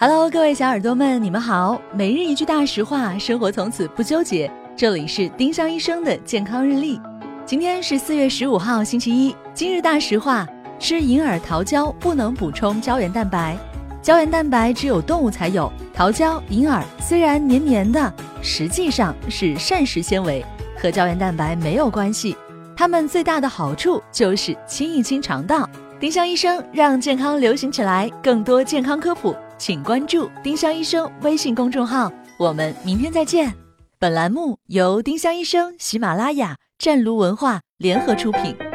Hello，各位小耳朵们，你们好。每日一句大实话，生活从此不纠结。这里是丁香医生的健康日历。今天是四月十五号，星期一。今日大实话：吃银耳桃胶不能补充胶原蛋白。胶原蛋白只有动物才有。桃胶、银耳虽然黏黏的，实际上是膳食纤维，和胶原蛋白没有关系。它们最大的好处就是清一清肠道。丁香医生让健康流行起来，更多健康科普。请关注丁香医生微信公众号，我们明天再见。本栏目由丁香医生、喜马拉雅、湛卢文化联合出品。